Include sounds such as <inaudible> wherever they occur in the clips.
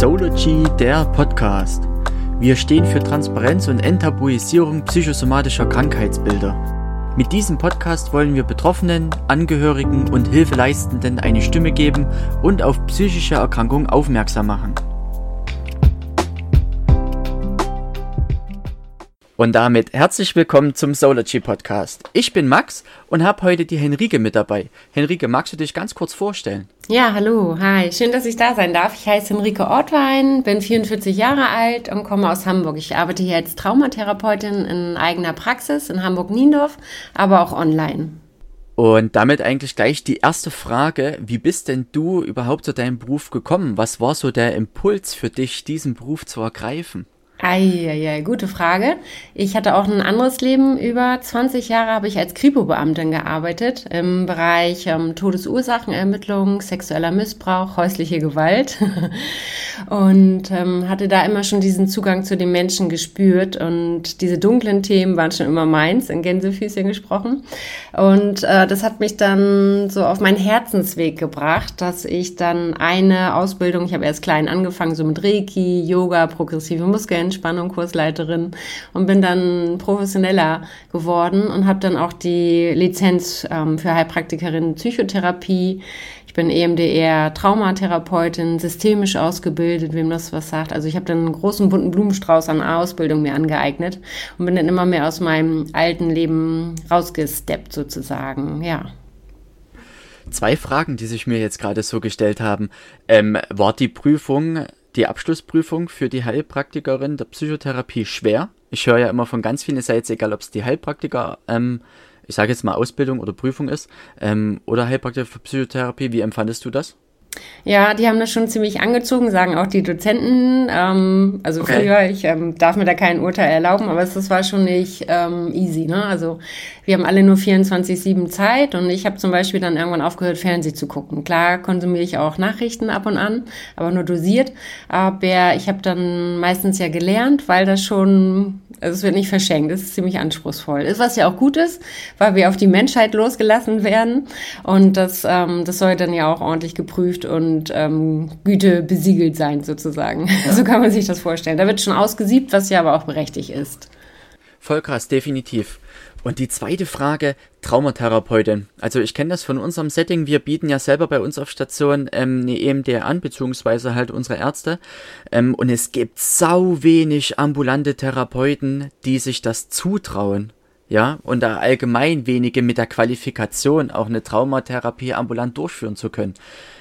Sology, der Podcast. Wir stehen für Transparenz und Enttabuisierung psychosomatischer Krankheitsbilder. Mit diesem Podcast wollen wir Betroffenen, Angehörigen und Hilfeleistenden eine Stimme geben und auf psychische Erkrankungen aufmerksam machen. Und damit herzlich willkommen zum Sology Podcast. Ich bin Max und habe heute die Henrike mit dabei. Henrike, magst du dich ganz kurz vorstellen? Ja, hallo, hi, schön, dass ich da sein darf. Ich heiße Henrike Ortwein, bin 44 Jahre alt und komme aus Hamburg. Ich arbeite hier als Traumatherapeutin in eigener Praxis in Hamburg-Niendorf, aber auch online. Und damit eigentlich gleich die erste Frage, wie bist denn du überhaupt zu deinem Beruf gekommen? Was war so der Impuls für dich, diesen Beruf zu ergreifen? Eieiei, gute Frage. Ich hatte auch ein anderes Leben. Über 20 Jahre habe ich als Kripo-Beamtin gearbeitet im Bereich ähm, Todesursachenermittlung, sexueller Missbrauch, häusliche Gewalt <laughs> und ähm, hatte da immer schon diesen Zugang zu den Menschen gespürt und diese dunklen Themen waren schon immer meins, in Gänsefüßchen gesprochen. Und äh, das hat mich dann so auf meinen Herzensweg gebracht, dass ich dann eine Ausbildung, ich habe erst klein angefangen, so mit Reiki, Yoga, progressive Muskeln, Entspannung Kursleiterin und bin dann professioneller geworden und habe dann auch die Lizenz ähm, für Heilpraktikerin Psychotherapie. Ich bin EMDR Traumatherapeutin, systemisch ausgebildet, wem das was sagt. Also ich habe dann einen großen bunten Blumenstrauß an Ausbildung mir angeeignet und bin dann immer mehr aus meinem alten Leben rausgesteppt sozusagen. Ja. Zwei Fragen, die sich mir jetzt gerade so gestellt haben. Ähm, war die Prüfung die Abschlussprüfung für die Heilpraktikerin der Psychotherapie schwer. Ich höre ja immer von ganz vielen Seiten, egal ob es die Heilpraktiker, ähm, ich sage jetzt mal Ausbildung oder Prüfung ist, ähm, oder Heilpraktiker für Psychotherapie. Wie empfandest du das? Ja, die haben das schon ziemlich angezogen, sagen auch die Dozenten. Ähm, also okay. früher, ich ähm, darf mir da kein Urteil erlauben, aber es, das war schon nicht ähm, easy. Ne? Also wir haben alle nur 24-7 Zeit und ich habe zum Beispiel dann irgendwann aufgehört, Fernsehen zu gucken. Klar konsumiere ich auch Nachrichten ab und an, aber nur dosiert. Aber ich habe dann meistens ja gelernt, weil das schon, also es wird nicht verschenkt, es ist ziemlich anspruchsvoll. Ist was ja auch gut ist, weil wir auf die Menschheit losgelassen werden und das, ähm, das soll dann ja auch ordentlich geprüft geprüft und ähm, Güte besiegelt sein sozusagen. Ja. <laughs> So kann man sich das vorstellen. Da wird schon ausgesiebt, was ja aber auch berechtigt ist. Voll krass, definitiv. Und die zweite Frage, Traumatherapeutin. Also ich kenne das von unserem Setting. Wir bieten ja selber bei uns auf Station ähm, eine EMDR an, beziehungsweise halt unsere Ärzte. Ähm, und es gibt sau wenig ambulante Therapeuten, die sich das zutrauen ja, und da allgemein wenige mit der Qualifikation auch eine Traumatherapie ambulant durchführen zu können.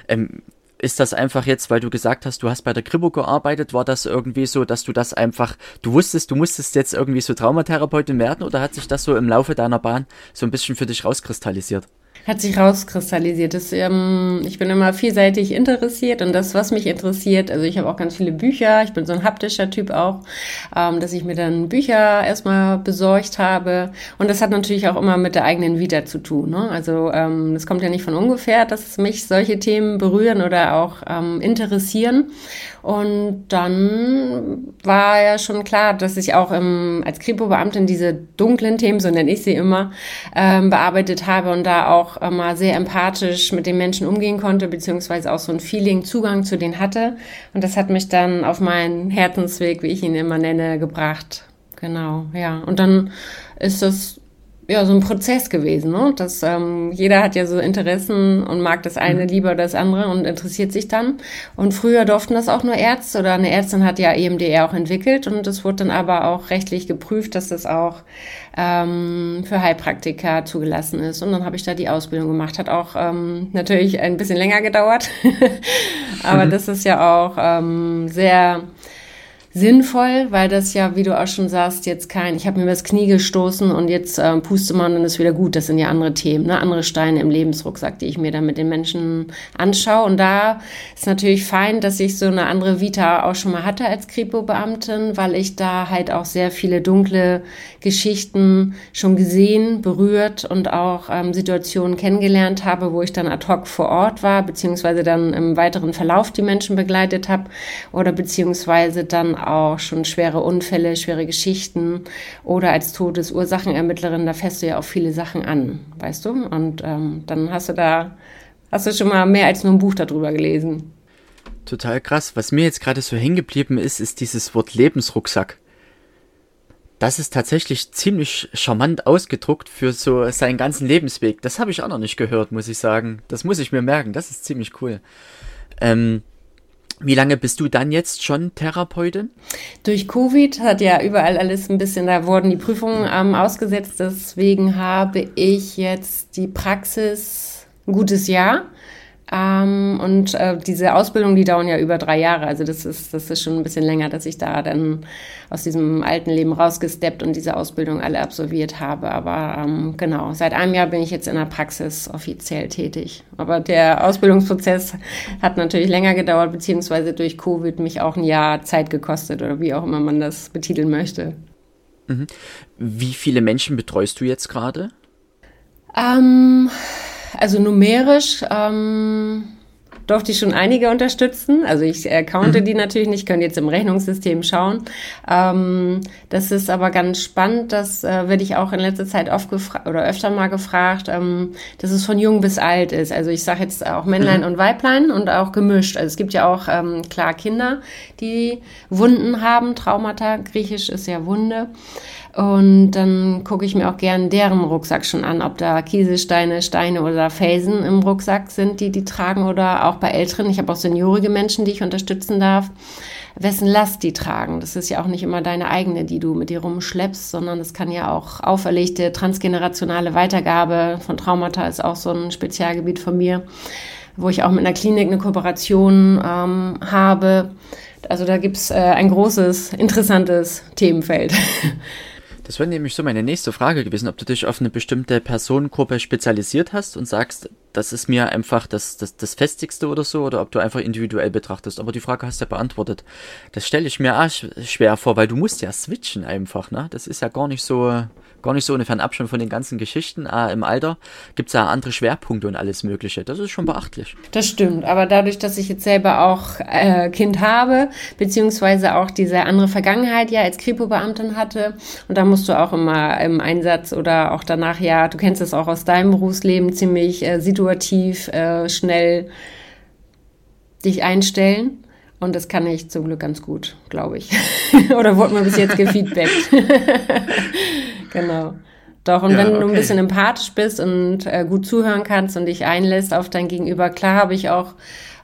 Ähm, ist das einfach jetzt, weil du gesagt hast, du hast bei der Kribo gearbeitet, war das irgendwie so, dass du das einfach, du wusstest, du musstest jetzt irgendwie so Traumatherapeutin werden oder hat sich das so im Laufe deiner Bahn so ein bisschen für dich rauskristallisiert? Hat sich rauskristallisiert. Das, ähm, ich bin immer vielseitig interessiert und das, was mich interessiert, also ich habe auch ganz viele Bücher, ich bin so ein haptischer Typ auch, ähm, dass ich mir dann Bücher erstmal besorgt habe und das hat natürlich auch immer mit der eigenen Vita zu tun. Ne? Also ähm, das kommt ja nicht von ungefähr, dass mich solche Themen berühren oder auch ähm, interessieren und dann war ja schon klar, dass ich auch im, als Kripo-Beamtin diese dunklen Themen, so nenne ich sie immer, ähm, bearbeitet habe und da auch mal sehr empathisch mit den Menschen umgehen konnte, beziehungsweise auch so ein Feeling, Zugang zu denen hatte. Und das hat mich dann auf meinen Herzensweg, wie ich ihn immer nenne, gebracht. Genau, ja. Und dann ist das ja so ein Prozess gewesen, ne? Das ähm, jeder hat ja so Interessen und mag das eine mhm. lieber das andere und interessiert sich dann. Und früher durften das auch nur Ärzte oder eine Ärztin hat ja EMDR auch entwickelt und es wurde dann aber auch rechtlich geprüft, dass das auch ähm, für Heilpraktiker zugelassen ist. Und dann habe ich da die Ausbildung gemacht. Hat auch ähm, natürlich ein bisschen länger gedauert, <laughs> aber mhm. das ist ja auch ähm, sehr sinnvoll, weil das ja, wie du auch schon sagst, jetzt kein, ich habe mir das Knie gestoßen und jetzt äh, puste man und ist wieder gut. Das sind ja andere Themen, ne? andere Steine im Lebensrucksack, die ich mir dann mit den Menschen anschaue. Und da ist natürlich fein, dass ich so eine andere Vita auch schon mal hatte als Kripo-Beamtin, weil ich da halt auch sehr viele dunkle Geschichten schon gesehen, berührt und auch ähm, Situationen kennengelernt habe, wo ich dann ad hoc vor Ort war, beziehungsweise dann im weiteren Verlauf die Menschen begleitet habe oder beziehungsweise dann auch schon schwere Unfälle, schwere Geschichten oder als Todesursachenermittlerin, da fährst du ja auch viele Sachen an, weißt du? Und ähm, dann hast du da, hast du schon mal mehr als nur ein Buch darüber gelesen. Total krass. Was mir jetzt gerade so hängen geblieben ist, ist dieses Wort Lebensrucksack. Das ist tatsächlich ziemlich charmant ausgedruckt für so seinen ganzen Lebensweg. Das habe ich auch noch nicht gehört, muss ich sagen. Das muss ich mir merken. Das ist ziemlich cool. Ähm, wie lange bist du dann jetzt schon Therapeutin? Durch Covid hat ja überall alles ein bisschen, da wurden die Prüfungen ähm, ausgesetzt. Deswegen habe ich jetzt die Praxis ein gutes Jahr. Ähm, und äh, diese Ausbildung, die dauern ja über drei Jahre. Also das ist, das ist schon ein bisschen länger, dass ich da dann aus diesem alten Leben rausgesteppt und diese Ausbildung alle absolviert habe. Aber ähm, genau, seit einem Jahr bin ich jetzt in der Praxis offiziell tätig. Aber der Ausbildungsprozess hat natürlich länger gedauert, beziehungsweise durch Covid mich auch ein Jahr Zeit gekostet oder wie auch immer man das betiteln möchte. Mhm. Wie viele Menschen betreust du jetzt gerade? Ähm, also numerisch ähm, durfte ich schon einige unterstützen. Also ich äh, counte mhm. die natürlich nicht, können jetzt im Rechnungssystem schauen. Ähm, das ist aber ganz spannend, das äh, werde ich auch in letzter Zeit oft gefragt oder öfter mal gefragt, ähm, dass es von jung bis alt ist. Also ich sage jetzt auch Männlein mhm. und Weiblein und auch gemischt. Also es gibt ja auch ähm, klar Kinder, die Wunden haben, Traumata, griechisch ist ja Wunde. Und dann gucke ich mir auch gern deren Rucksack schon an, ob da Kieselsteine, Steine oder Felsen im Rucksack sind, die die tragen oder auch bei Älteren. Ich habe auch seniorige Menschen, die ich unterstützen darf, wessen Last die tragen. Das ist ja auch nicht immer deine eigene, die du mit dir rumschleppst, sondern es kann ja auch auferlegte transgenerationale Weitergabe von Traumata ist auch so ein Spezialgebiet von mir, wo ich auch mit einer Klinik eine Kooperation ähm, habe. Also da gibt's äh, ein großes, interessantes Themenfeld. <laughs> Das wäre nämlich so meine nächste Frage gewesen, ob du dich auf eine bestimmte Personengruppe spezialisiert hast und sagst, das ist mir einfach das, das, das Festigste oder so, oder ob du einfach individuell betrachtest. Aber die Frage hast du ja beantwortet. Das stelle ich mir auch schwer vor, weil du musst ja switchen einfach, ne? Das ist ja gar nicht so, gar nicht so eine Fernab schon von den ganzen Geschichten. Ah, Im Alter gibt es ja andere Schwerpunkte und alles Mögliche. Das ist schon beachtlich. Das stimmt, aber dadurch, dass ich jetzt selber auch äh, Kind habe, beziehungsweise auch diese andere Vergangenheit ja als Kripo-Beamtin hatte, und da musst du auch immer im Einsatz oder auch danach ja, du kennst es auch aus deinem Berufsleben, ziemlich äh, situativ äh, schnell dich einstellen. Und das kann ich zum Glück ganz gut, glaube ich. <laughs> Oder wurde mir bis jetzt gefeedbackt. <laughs> genau. Doch, und ja, wenn okay. du ein bisschen empathisch bist und äh, gut zuhören kannst und dich einlässt auf dein Gegenüber, klar habe ich auch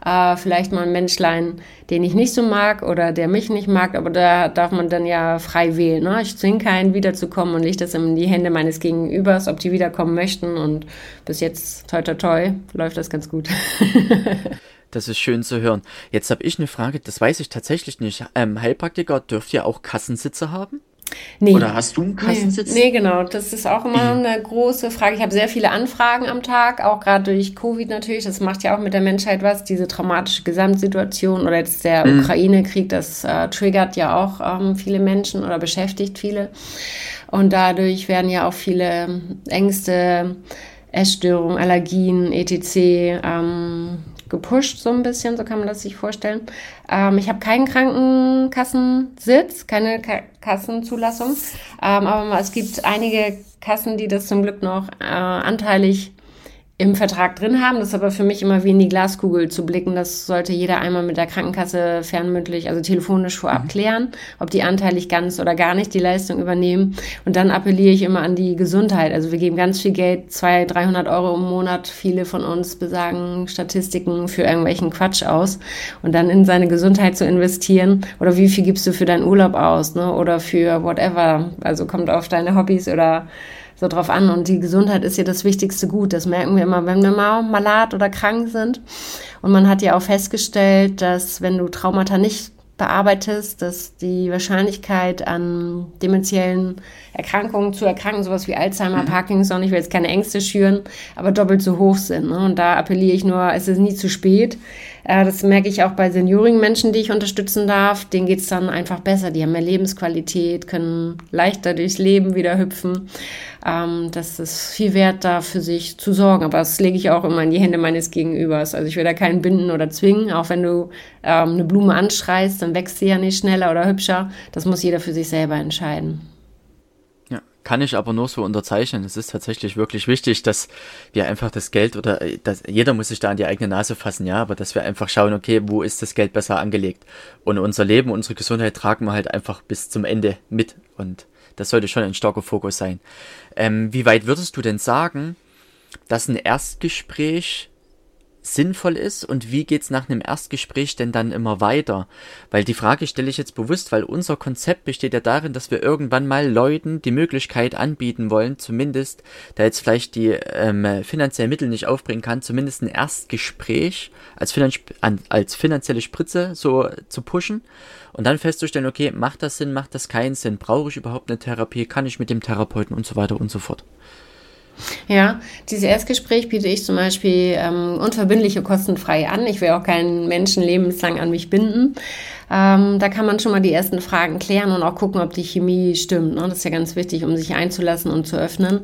äh, vielleicht mal ein Menschlein, den ich nicht so mag oder der mich nicht mag, aber da darf man dann ja frei wählen. Ne? Ich zwinge keinen wiederzukommen und lege das in die Hände meines Gegenübers, ob die wiederkommen möchten und bis jetzt, toi toi toi, läuft das ganz gut. <laughs> Das ist schön zu hören. Jetzt habe ich eine Frage, das weiß ich tatsächlich nicht. Ähm, Heilpraktiker dürft ihr auch Kassensitze haben? Nee. Oder hast du einen Kassensitz? Nee, nee, genau. Das ist auch immer eine große Frage. Ich habe sehr viele Anfragen am Tag, auch gerade durch Covid natürlich. Das macht ja auch mit der Menschheit was, diese traumatische Gesamtsituation oder jetzt der mhm. Ukraine-Krieg, das äh, triggert ja auch ähm, viele Menschen oder beschäftigt viele. Und dadurch werden ja auch viele Ängste, Essstörungen, Allergien, etc. Ähm, gepusht, so ein bisschen, so kann man das sich vorstellen. Ähm, ich habe keinen Krankenkassensitz, keine Ka Kassenzulassung, ähm, aber es gibt einige Kassen, die das zum Glück noch äh, anteilig im Vertrag drin haben. Das ist aber für mich immer wie in die Glaskugel zu blicken. Das sollte jeder einmal mit der Krankenkasse fernmündlich, also telefonisch vorab mhm. klären, ob die anteilig ganz oder gar nicht die Leistung übernehmen. Und dann appelliere ich immer an die Gesundheit. Also wir geben ganz viel Geld, 200, 300 Euro im Monat. Viele von uns besagen Statistiken für irgendwelchen Quatsch aus. Und dann in seine Gesundheit zu investieren. Oder wie viel gibst du für deinen Urlaub aus? Ne? Oder für whatever. Also kommt auf deine Hobbys oder so drauf an. Und die Gesundheit ist ja das wichtigste Gut. Das merken wir immer, wenn wir mal malat oder krank sind. Und man hat ja auch festgestellt, dass wenn du Traumata nicht bearbeitest, dass die Wahrscheinlichkeit an dementiellen Erkrankungen zu erkranken, sowas wie Alzheimer, mhm. Parkinson, ich will jetzt keine Ängste schüren, aber doppelt so hoch sind. Ne? Und da appelliere ich nur, es ist nie zu spät. Äh, das merke ich auch bei seniorigen Menschen, die ich unterstützen darf. Denen geht's dann einfach besser. Die haben mehr Lebensqualität, können leichter durchs Leben wieder hüpfen. Ähm, das ist viel wert, da für sich zu sorgen. Aber das lege ich auch immer in die Hände meines Gegenübers. Also ich will da keinen binden oder zwingen. Auch wenn du ähm, eine Blume anschreist, dann wächst sie ja nicht schneller oder hübscher. Das muss jeder für sich selber entscheiden. Kann ich aber nur so unterzeichnen. Es ist tatsächlich wirklich wichtig, dass wir einfach das Geld oder äh, dass, jeder muss sich da an die eigene Nase fassen, ja, aber dass wir einfach schauen, okay, wo ist das Geld besser angelegt? Und unser Leben, unsere Gesundheit tragen wir halt einfach bis zum Ende mit und das sollte schon ein starker Fokus sein. Ähm, wie weit würdest du denn sagen, dass ein Erstgespräch sinnvoll ist und wie geht's nach einem Erstgespräch denn dann immer weiter? Weil die Frage stelle ich jetzt bewusst, weil unser Konzept besteht ja darin, dass wir irgendwann mal Leuten die Möglichkeit anbieten wollen, zumindest, da jetzt vielleicht die ähm, finanziellen Mittel nicht aufbringen kann, zumindest ein Erstgespräch als, Finanz als finanzielle Spritze so zu pushen und dann festzustellen, okay, macht das Sinn, macht das keinen Sinn, brauche ich überhaupt eine Therapie, kann ich mit dem Therapeuten und so weiter und so fort. Ja, dieses Erstgespräch biete ich zum Beispiel ähm, unverbindliche kostenfrei an. Ich will auch keinen Menschen lebenslang an mich binden. Ähm, da kann man schon mal die ersten Fragen klären und auch gucken, ob die Chemie stimmt. Ne? Das ist ja ganz wichtig, um sich einzulassen und zu öffnen.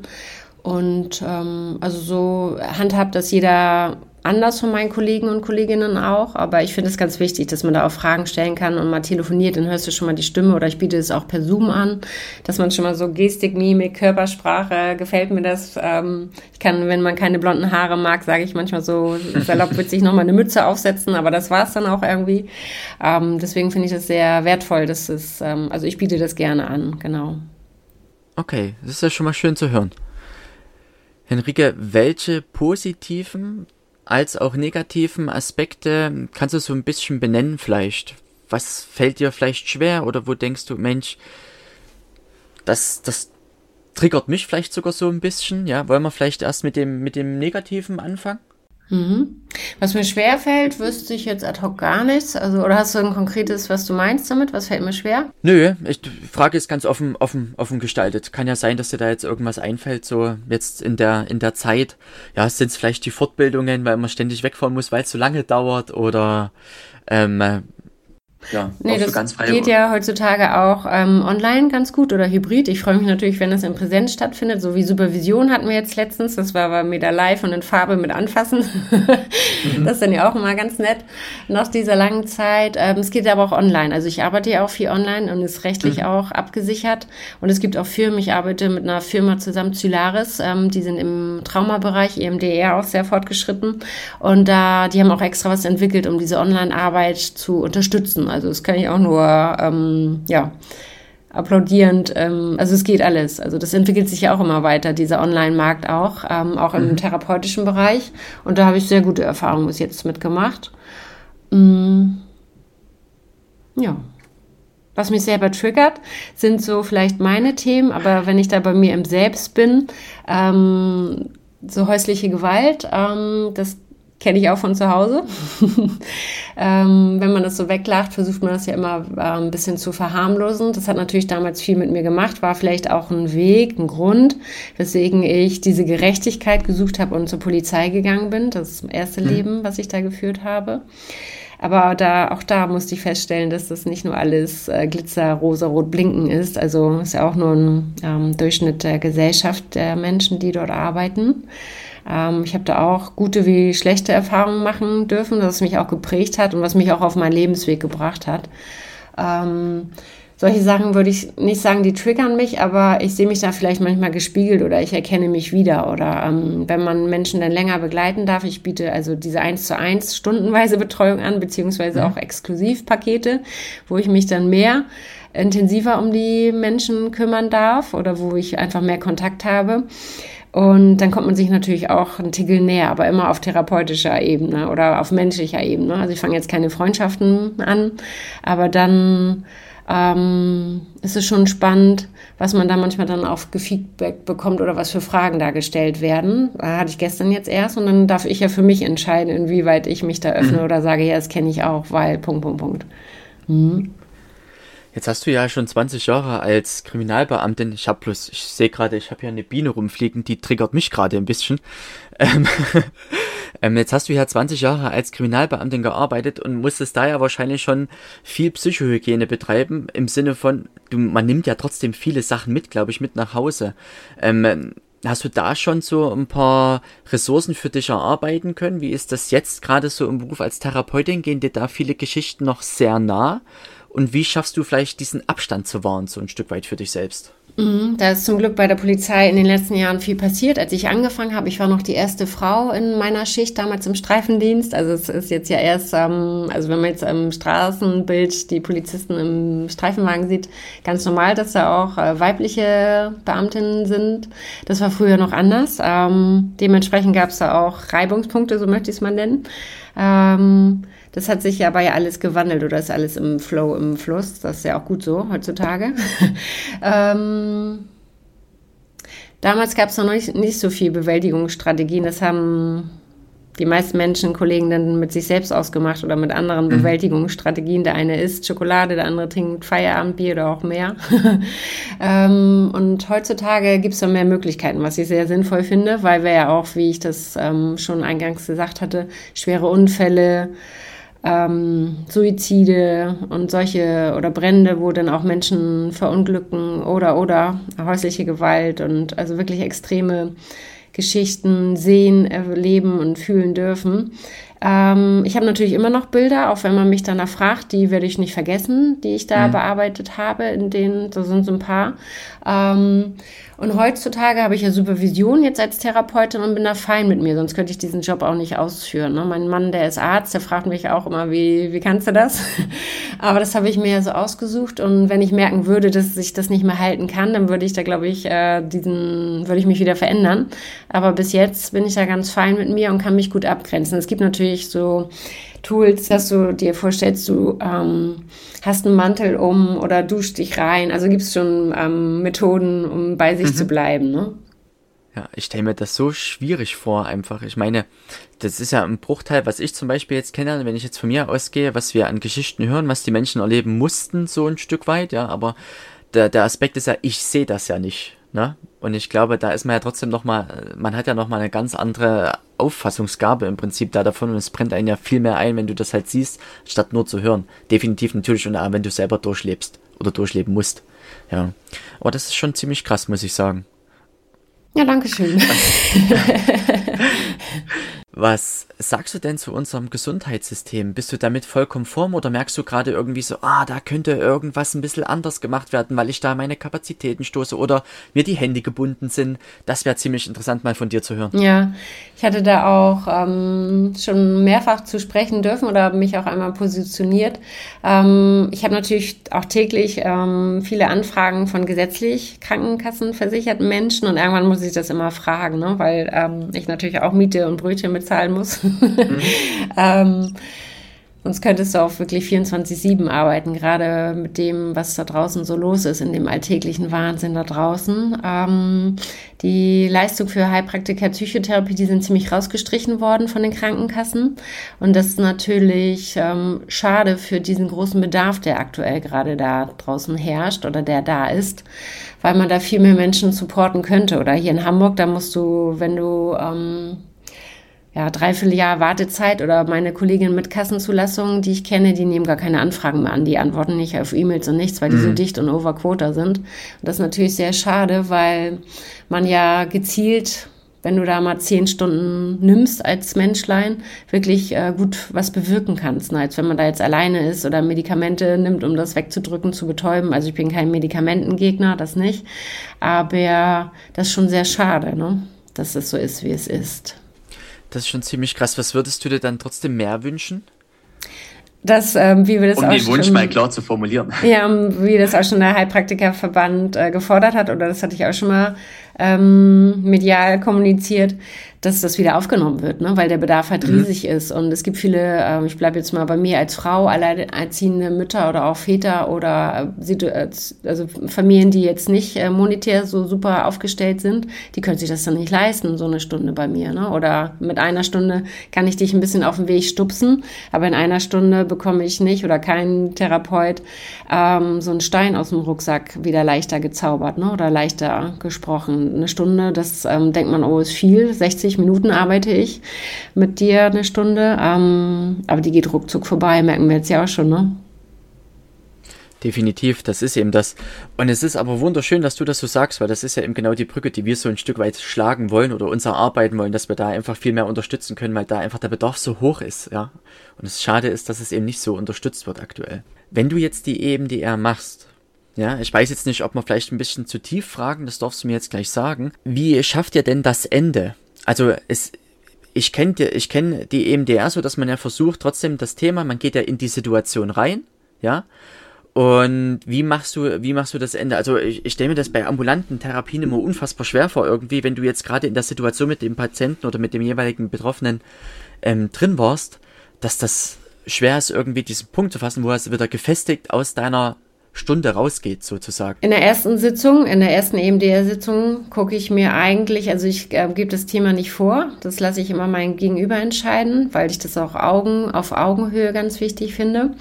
Und ähm, also so handhabt das jeder anders von meinen Kollegen und Kolleginnen auch, aber ich finde es ganz wichtig, dass man da auch Fragen stellen kann und mal telefoniert, dann hörst du schon mal die Stimme oder ich biete es auch per Zoom an, dass man schon mal so Gestik, Mimik, Körpersprache, gefällt mir das. Ähm, ich kann, wenn man keine blonden Haare mag, sage ich manchmal so salopp witzig nochmal eine Mütze aufsetzen, aber das war es dann auch irgendwie. Ähm, deswegen finde ich das sehr wertvoll, dass es, ähm, also ich biete das gerne an, genau. Okay, das ist ja schon mal schön zu hören. Henrike, welche positiven als auch negativen Aspekte kannst du so ein bisschen benennen vielleicht? Was fällt dir vielleicht schwer oder wo denkst du, Mensch, das, das triggert mich vielleicht sogar so ein bisschen? Ja, wollen wir vielleicht erst mit dem, mit dem Negativen anfangen? Mhm. Was mir schwer fällt, wüsste ich jetzt ad hoc gar nichts. Also, oder hast du ein konkretes, was du meinst damit? Was fällt mir schwer? Nö, ich frage ist ganz offen, offen, offen gestaltet. Kann ja sein, dass dir da jetzt irgendwas einfällt, so jetzt in der, in der Zeit. Ja, sind es vielleicht die Fortbildungen, weil man ständig wegfahren muss, weil es so lange dauert oder ähm, ja, nee, das ganz geht ja heutzutage auch ähm, online ganz gut oder hybrid. Ich freue mich natürlich, wenn das in Präsenz stattfindet. So wie Supervision hatten wir jetzt letztens. Das war bei mir da live und in Farbe mit Anfassen. <laughs> mhm. Das ist dann ja auch immer ganz nett nach dieser langen Zeit. Ähm, es geht aber auch online. Also ich arbeite ja auch viel online und ist rechtlich mhm. auch abgesichert. Und es gibt auch Firmen. Ich arbeite mit einer Firma zusammen, Zylaris. Ähm, die sind im Traumabereich, EMDR auch sehr fortgeschritten. Und da, die haben auch extra was entwickelt, um diese Online-Arbeit zu unterstützen. Also das kann ich auch nur, ähm, ja, applaudierend. Ähm, also es geht alles. Also das entwickelt sich ja auch immer weiter, dieser Online-Markt auch, ähm, auch im mhm. therapeutischen Bereich. Und da habe ich sehr gute Erfahrungen bis jetzt mitgemacht. Mhm. Ja. Was mich selber triggert, sind so vielleicht meine Themen, aber wenn ich da bei mir im Selbst bin, ähm, so häusliche Gewalt, ähm, das kenne ich auch von zu Hause. <laughs> ähm, wenn man das so weglacht, versucht man das ja immer äh, ein bisschen zu verharmlosen. Das hat natürlich damals viel mit mir gemacht, war vielleicht auch ein Weg, ein Grund, weswegen ich diese Gerechtigkeit gesucht habe und zur Polizei gegangen bin. Das ist das erste mhm. Leben, was ich da geführt habe. Aber da, auch da musste ich feststellen, dass das nicht nur alles äh, Glitzer, rosa, rot, blinken ist. Also ist ja auch nur ein ähm, Durchschnitt der Gesellschaft der Menschen, die dort arbeiten. Ähm, ich habe da auch gute wie schlechte Erfahrungen machen dürfen, dass es mich auch geprägt hat und was mich auch auf meinen Lebensweg gebracht hat. Ähm, solche Sachen würde ich nicht sagen, die triggern mich, aber ich sehe mich da vielleicht manchmal gespiegelt oder ich erkenne mich wieder. Oder ähm, wenn man Menschen dann länger begleiten darf, ich biete also diese 1 zu 1 stundenweise Betreuung an, beziehungsweise mhm. auch Exklusivpakete, wo ich mich dann mehr intensiver um die Menschen kümmern darf oder wo ich einfach mehr Kontakt habe. Und dann kommt man sich natürlich auch ein Tickel näher, aber immer auf therapeutischer Ebene oder auf menschlicher Ebene. Also ich fange jetzt keine Freundschaften an, aber dann ähm, ist es schon spannend, was man da manchmal dann auf Feedback bekommt oder was für Fragen da gestellt werden. Äh, hatte ich gestern jetzt erst und dann darf ich ja für mich entscheiden, inwieweit ich mich da öffne mhm. oder sage, ja, das kenne ich auch, weil Punkt, Punkt, Punkt. Mhm. Jetzt hast du ja schon 20 Jahre als Kriminalbeamtin. Ich habe bloß, ich sehe gerade, ich habe hier eine Biene rumfliegen, die triggert mich gerade ein bisschen. Ähm, <laughs> ähm, jetzt hast du ja 20 Jahre als Kriminalbeamtin gearbeitet und musstest da ja wahrscheinlich schon viel Psychohygiene betreiben, im Sinne von, du, man nimmt ja trotzdem viele Sachen mit, glaube ich, mit nach Hause. Ähm, Hast du da schon so ein paar Ressourcen für dich erarbeiten können? Wie ist das jetzt gerade so im Beruf als Therapeutin? Gehen dir da viele Geschichten noch sehr nah? Und wie schaffst du vielleicht diesen Abstand zu wahren, so ein Stück weit für dich selbst? Mhm, da ist zum Glück bei der Polizei in den letzten Jahren viel passiert. Als ich angefangen habe, ich war noch die erste Frau in meiner Schicht damals im Streifendienst. Also es ist jetzt ja erst, ähm, also wenn man jetzt im Straßenbild die Polizisten im Streifenwagen sieht, ganz normal, dass da auch äh, weibliche Beamtinnen sind. Das war früher noch anders. Ähm, dementsprechend gab es da auch Reibungspunkte, so möchte ich es mal nennen. Ähm, das hat sich aber ja alles gewandelt oder ist alles im Flow, im Fluss. Das ist ja auch gut so heutzutage. <laughs> ähm, damals gab es noch nicht, nicht so viel Bewältigungsstrategien. Das haben die meisten Menschen, Kollegen dann mit sich selbst ausgemacht oder mit anderen mhm. Bewältigungsstrategien. Der eine isst Schokolade, der andere trinkt Feierabendbier oder auch mehr. <laughs> ähm, und heutzutage gibt es da mehr Möglichkeiten, was ich sehr sinnvoll finde, weil wir ja auch, wie ich das ähm, schon eingangs gesagt hatte, schwere Unfälle, ähm, Suizide und solche oder Brände, wo dann auch Menschen verunglücken oder oder häusliche Gewalt und also wirklich extreme Geschichten sehen, erleben und fühlen dürfen. Ähm, ich habe natürlich immer noch Bilder, auch wenn man mich danach fragt, die werde ich nicht vergessen, die ich da mhm. bearbeitet habe, in denen, da sind so ein paar. Ähm, und heutzutage habe ich ja Supervision jetzt als Therapeutin und bin da fein mit mir, sonst könnte ich diesen Job auch nicht ausführen. Ne? Mein Mann, der ist Arzt, der fragt mich auch immer, wie, wie kannst du das? <laughs> Aber das habe ich mir ja so ausgesucht und wenn ich merken würde, dass ich das nicht mehr halten kann, dann würde ich da, glaube ich, äh, diesen, würde ich mich wieder verändern. Aber bis jetzt bin ich da ganz fein mit mir und kann mich gut abgrenzen. Es gibt natürlich so Tools, dass du dir vorstellst, du ähm, hast einen Mantel um oder duschst dich rein. Also gibt es schon ähm, Methoden, um bei sich mhm. zu bleiben. Ne? Ja, ich stelle mir das so schwierig vor, einfach. Ich meine, das ist ja ein Bruchteil, was ich zum Beispiel jetzt kenne, wenn ich jetzt von mir ausgehe, was wir an Geschichten hören, was die Menschen erleben mussten, so ein Stück weit, ja, aber der, der Aspekt ist ja, ich sehe das ja nicht. Ne? Und ich glaube, da ist man ja trotzdem nochmal, man hat ja nochmal eine ganz andere Auffassungsgabe im Prinzip da davon und es brennt einen ja viel mehr ein, wenn du das halt siehst, statt nur zu hören. Definitiv natürlich und auch wenn du selber durchlebst oder durchleben musst. Ja. Aber das ist schon ziemlich krass, muss ich sagen. Ja, danke schön. <laughs> <laughs> Was sagst du denn zu unserem Gesundheitssystem? Bist du damit voll konform oder merkst du gerade irgendwie so, ah, da könnte irgendwas ein bisschen anders gemacht werden, weil ich da meine Kapazitäten stoße oder mir die Hände gebunden sind? Das wäre ziemlich interessant mal von dir zu hören. Ja, ich hatte da auch ähm, schon mehrfach zu sprechen dürfen oder mich auch einmal positioniert. Ähm, ich habe natürlich auch täglich ähm, viele Anfragen von gesetzlich Krankenkassenversicherten Menschen und irgendwann muss ich das immer fragen, ne? weil ähm, ich natürlich auch Miete und Brötchen mit bezahlen muss. Mhm. <laughs> ähm, sonst könntest du auch wirklich 24-7 arbeiten, gerade mit dem, was da draußen so los ist, in dem alltäglichen Wahnsinn da draußen. Ähm, die Leistung für Heilpraktiker Psychotherapie, die sind ziemlich rausgestrichen worden von den Krankenkassen. Und das ist natürlich ähm, schade für diesen großen Bedarf, der aktuell gerade da draußen herrscht oder der da ist, weil man da viel mehr Menschen supporten könnte. Oder hier in Hamburg, da musst du, wenn du ähm, ja, dreiviertel Jahr Wartezeit oder meine Kolleginnen mit Kassenzulassungen, die ich kenne, die nehmen gar keine Anfragen mehr an. Die antworten nicht auf E-Mails und nichts, weil die mhm. so dicht und overquota sind. Und das ist natürlich sehr schade, weil man ja gezielt, wenn du da mal zehn Stunden nimmst als Menschlein, wirklich äh, gut was bewirken kannst. Ne? Als wenn man da jetzt alleine ist oder Medikamente nimmt, um das wegzudrücken, zu betäuben. Also ich bin kein Medikamentengegner, das nicht. Aber das ist schon sehr schade, ne? dass es so ist, wie es ist. Das ist schon ziemlich krass. Was würdest du dir dann trotzdem mehr wünschen? Das, ähm, wie wir das um auch den Wunsch schon, mal klar zu formulieren. <laughs> Ja, wie das auch schon der Heilpraktikerverband äh, gefordert hat, oder das hatte ich auch schon mal ähm, medial kommuniziert, dass das wieder aufgenommen wird, ne? weil der Bedarf halt mhm. riesig ist. Und es gibt viele, ähm, ich bleibe jetzt mal bei mir als Frau, alleinerziehende Mütter oder auch Väter oder äh, also Familien, die jetzt nicht äh, monetär so super aufgestellt sind, die können sich das dann nicht leisten, so eine Stunde bei mir. Ne? Oder mit einer Stunde kann ich dich ein bisschen auf den Weg stupsen, aber in einer Stunde bekomme ich nicht oder kein Therapeut ähm, so einen Stein aus dem Rucksack wieder leichter gezaubert ne? oder leichter gesprochen. Eine Stunde, das ähm, denkt man, oh, ist viel, 60 60 Minuten arbeite ich mit dir eine Stunde. Ähm, aber die geht ruckzuck vorbei, merken wir jetzt ja auch schon, ne? Definitiv, das ist eben das. Und es ist aber wunderschön, dass du das so sagst, weil das ist ja eben genau die Brücke, die wir so ein Stück weit schlagen wollen oder uns erarbeiten wollen, dass wir da einfach viel mehr unterstützen können, weil da einfach der Bedarf so hoch ist, ja. Und es schade ist, dass es eben nicht so unterstützt wird aktuell. Wenn du jetzt die EMDR machst, Ja, ich weiß jetzt nicht, ob wir vielleicht ein bisschen zu tief fragen, das darfst du mir jetzt gleich sagen. Wie schafft ihr denn das Ende? Also es, ich kenne ich kenn die EMDR so, dass man ja versucht, trotzdem das Thema, man geht ja in die Situation rein, ja. Und wie machst du, wie machst du das Ende? Also ich, ich stelle mir das bei ambulanten Therapien immer unfassbar schwer vor, irgendwie, wenn du jetzt gerade in der Situation mit dem Patienten oder mit dem jeweiligen Betroffenen ähm, drin warst, dass das schwer ist, irgendwie diesen Punkt zu fassen, wo er wieder gefestigt aus deiner Stunde rausgeht, sozusagen. In der ersten Sitzung, in der ersten EMDR-Sitzung gucke ich mir eigentlich, also ich äh, gebe das Thema nicht vor, das lasse ich immer mein Gegenüber entscheiden, weil ich das auch Augen auf Augenhöhe ganz wichtig finde.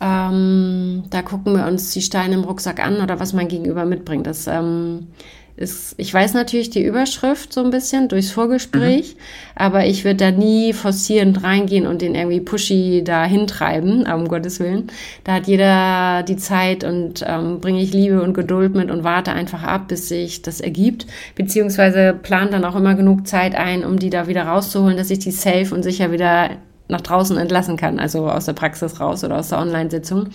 Ähm, da gucken wir uns die Steine im Rucksack an oder was mein Gegenüber mitbringt. Das ähm, ist, ich weiß natürlich die Überschrift so ein bisschen durchs Vorgespräch, mhm. aber ich würde da nie forcierend reingehen und den irgendwie pushy da hintreiben, um Gottes Willen. Da hat jeder die Zeit und ähm, bringe ich Liebe und Geduld mit und warte einfach ab, bis sich das ergibt. Beziehungsweise plant dann auch immer genug Zeit ein, um die da wieder rauszuholen, dass ich die safe und sicher wieder nach draußen entlassen kann, also aus der Praxis raus oder aus der Online-Sitzung,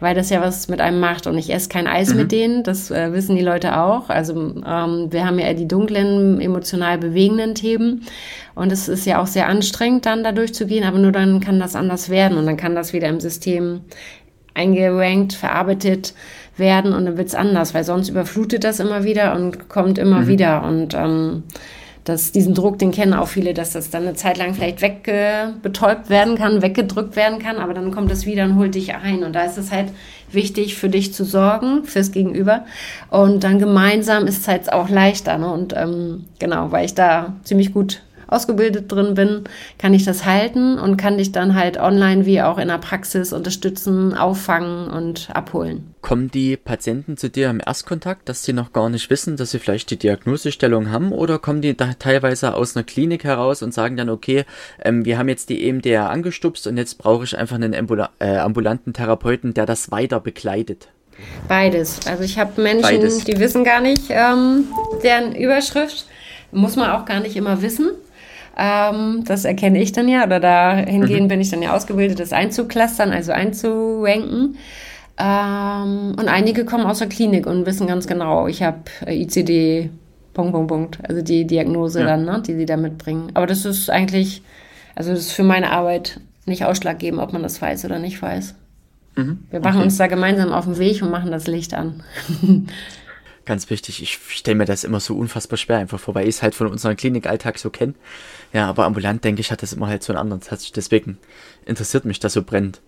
weil das ja was mit einem macht. Und ich esse kein Eis mhm. mit denen, das äh, wissen die Leute auch. Also ähm, wir haben ja eher die dunklen, emotional bewegenden Themen. Und es ist ja auch sehr anstrengend, dann da durchzugehen, aber nur dann kann das anders werden und dann kann das wieder im System eingerankt, verarbeitet werden und dann wird's anders, weil sonst überflutet das immer wieder und kommt immer mhm. wieder. Und ähm, dass diesen Druck, den kennen auch viele, dass das dann eine Zeit lang vielleicht wegbetäubt werden kann, weggedrückt werden kann, aber dann kommt es wieder und holt dich ein. Und da ist es halt wichtig, für dich zu sorgen, fürs Gegenüber. Und dann gemeinsam ist es halt auch leichter. Ne? Und ähm, genau, weil ich da ziemlich gut ausgebildet drin bin, kann ich das halten und kann dich dann halt online wie auch in der Praxis unterstützen, auffangen und abholen. Kommen die Patienten zu dir im Erstkontakt, dass sie noch gar nicht wissen, dass sie vielleicht die Diagnosestellung haben oder kommen die da teilweise aus einer Klinik heraus und sagen dann, okay, ähm, wir haben jetzt die EMDR angestupst und jetzt brauche ich einfach einen Ambula äh, ambulanten Therapeuten, der das weiter begleitet? Beides. Also ich habe Menschen, Beides. die wissen gar nicht ähm, deren Überschrift. Muss man auch gar nicht immer wissen. Ähm, das erkenne ich dann ja, oder dahingehend mhm. bin ich dann ja ausgebildet, das einzuklustern, also einzuranken. Ähm, und einige kommen aus der Klinik und wissen ganz genau, ich habe äh, ICD, Punkt, Punkt, Punkt, also die Diagnose ja. dann, ne, die sie da mitbringen. Aber das ist eigentlich, also das ist für meine Arbeit nicht ausschlaggebend, ob man das weiß oder nicht weiß. Mhm. Wir machen okay. uns da gemeinsam auf den Weg und machen das Licht an. <laughs> Ganz wichtig, ich stelle mir das immer so unfassbar schwer einfach vor, weil ich es halt von unserem Klinikalltag so kenne. Ja, aber ambulant, denke ich, hat das immer halt so einen anderen Touch. Deswegen interessiert mich das so brennend.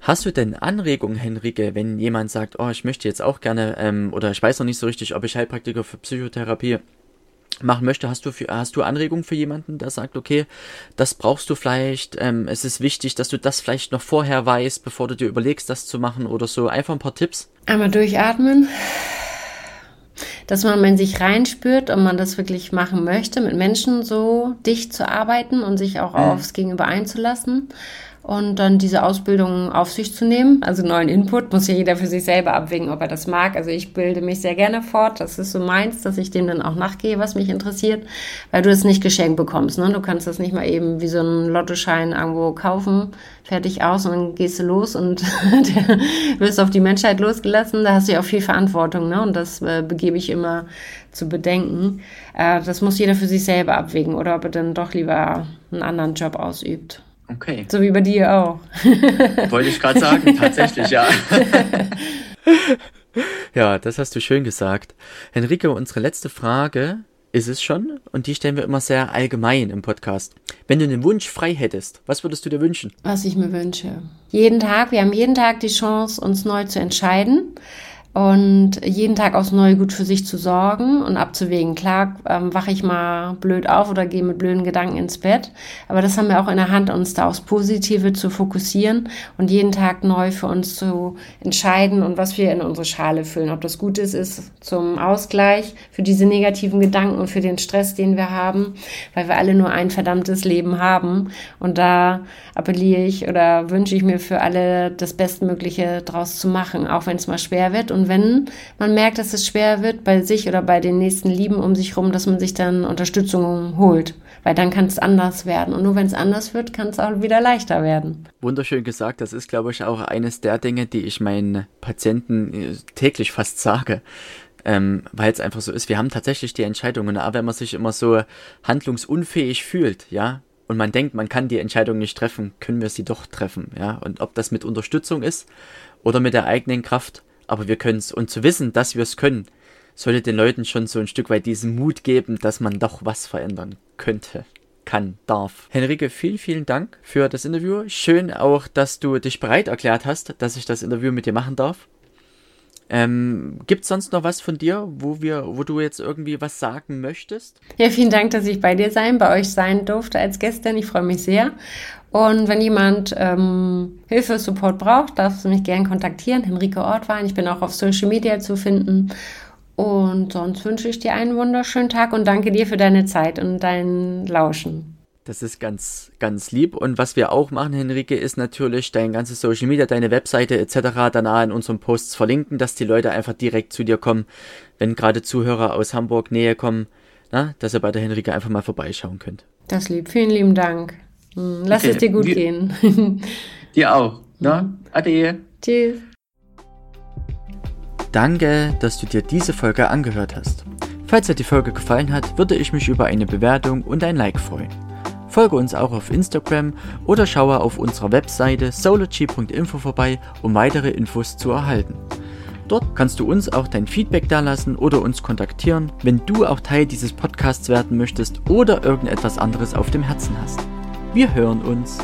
Hast du denn Anregungen, Henrike, wenn jemand sagt, oh, ich möchte jetzt auch gerne, ähm, oder ich weiß noch nicht so richtig, ob ich Heilpraktiker für Psychotherapie machen möchte, hast du, für, hast du Anregungen für jemanden, der sagt, okay, das brauchst du vielleicht, ähm, es ist wichtig, dass du das vielleicht noch vorher weißt, bevor du dir überlegst, das zu machen oder so. Einfach ein paar Tipps. Einmal durchatmen, dass man in sich reinspürt und man das wirklich machen möchte, mit Menschen so dicht zu arbeiten und sich auch mhm. aufs Gegenüber einzulassen und dann diese Ausbildung auf sich zu nehmen. Also neuen Input muss ja jeder für sich selber abwägen, ob er das mag. Also ich bilde mich sehr gerne fort. Das ist so meins, dass ich dem dann auch nachgehe, was mich interessiert, weil du es nicht geschenkt bekommst. Ne? Du kannst das nicht mal eben wie so einen Lottoschein irgendwo kaufen, fertig aus und dann gehst du los und <laughs> wirst auf die Menschheit losgelassen. Da hast du ja auch viel Verantwortung ne? und das äh, begebe ich immer zu bedenken. Äh, das muss jeder für sich selber abwägen oder ob er dann doch lieber einen anderen Job ausübt. Okay. So wie bei dir auch. <laughs> Wollte ich gerade sagen, tatsächlich, ja. <laughs> ja, das hast du schön gesagt. Henrike, unsere letzte Frage ist es schon und die stellen wir immer sehr allgemein im Podcast. Wenn du einen Wunsch frei hättest, was würdest du dir wünschen? Was ich mir wünsche. Jeden Tag, wir haben jeden Tag die Chance, uns neu zu entscheiden und jeden Tag aufs Neue gut für sich zu sorgen und abzuwägen. Klar, ähm, wache ich mal blöd auf oder gehe mit blöden Gedanken ins Bett, aber das haben wir auch in der Hand, uns da aufs Positive zu fokussieren und jeden Tag neu für uns zu entscheiden und was wir in unsere Schale füllen. Ob das Gutes ist zum Ausgleich für diese negativen Gedanken und für den Stress, den wir haben, weil wir alle nur ein verdammtes Leben haben. Und da appelliere ich oder wünsche ich mir für alle das Bestmögliche draus zu machen, auch wenn es mal schwer wird und Und wenn man merkt, dass es schwer wird bei sich oder bei den nächsten Lieben um sich rum, dass man sich dann Unterstützung holt. Weil dann kann es anders werden. Und nur wenn es anders wird, kann es auch wieder leichter werden. Wunderschön gesagt. Das ist, glaube ich, auch eines der Dinge, die ich meinen Patienten äh, täglich fast sage. Ähm, weil es einfach so ist, wir haben tatsächlich die Entscheidungen, aber wenn man sich immer so handlungsunfähig fühlt, ja, und man denkt, man kann die Entscheidung nicht treffen, können wir sie doch treffen, ja. Und ob das mit Unterstützung ist oder mit der eigenen Kraft, aber wir können es. Und zu wissen, dass wir es können, sollte den Leuten schon so ein Stück weit diesen Mut geben, dass man doch was verändern könnte, kann, darf. Henrike, vielen, vielen Dank für das Interview. Schön auch, dass du dich bereit erklärt hast, dass ich das Interview mit dir machen darf. Ähm, Gibt es sonst noch was von dir, wo wir, wo du jetzt irgendwie was sagen möchtest? Ja, vielen Dank, dass ich bei dir sein, bei euch sein durfte als Gästin. Ich freue mich sehr. Und wenn jemand ähm, Hilfe, Support braucht, darfst du mich gerne kontaktieren. Henrike Ortwein. Ich bin auch auf Social Media zu finden. Und sonst wünsche ich dir einen wunderschönen Tag und danke dir für deine Zeit und dein Lauschen. Das ist ganz, ganz lieb. Und was wir auch machen, Henrike, ist natürlich dein ganzes Social Media, deine Webseite etc. danach in unseren Posts verlinken, dass die Leute einfach direkt zu dir kommen, wenn gerade Zuhörer aus Hamburg Nähe kommen, na, dass ihr bei der Henrike einfach mal vorbeischauen könnt. Das lieb. Vielen lieben Dank. Hm, lass okay. es dir gut wir, gehen. <laughs> dir auch. Ne? Ade. Tschüss. Danke, dass du dir diese Folge angehört hast. Falls dir die Folge gefallen hat, würde ich mich über eine Bewertung und ein Like freuen. Folge uns auch auf Instagram oder schaue auf unserer Webseite sology.info vorbei, um weitere Infos zu erhalten. Dort kannst du uns auch dein Feedback dalassen oder uns kontaktieren, wenn du auch Teil dieses Podcasts werden möchtest oder irgendetwas anderes auf dem Herzen hast. Wir hören uns.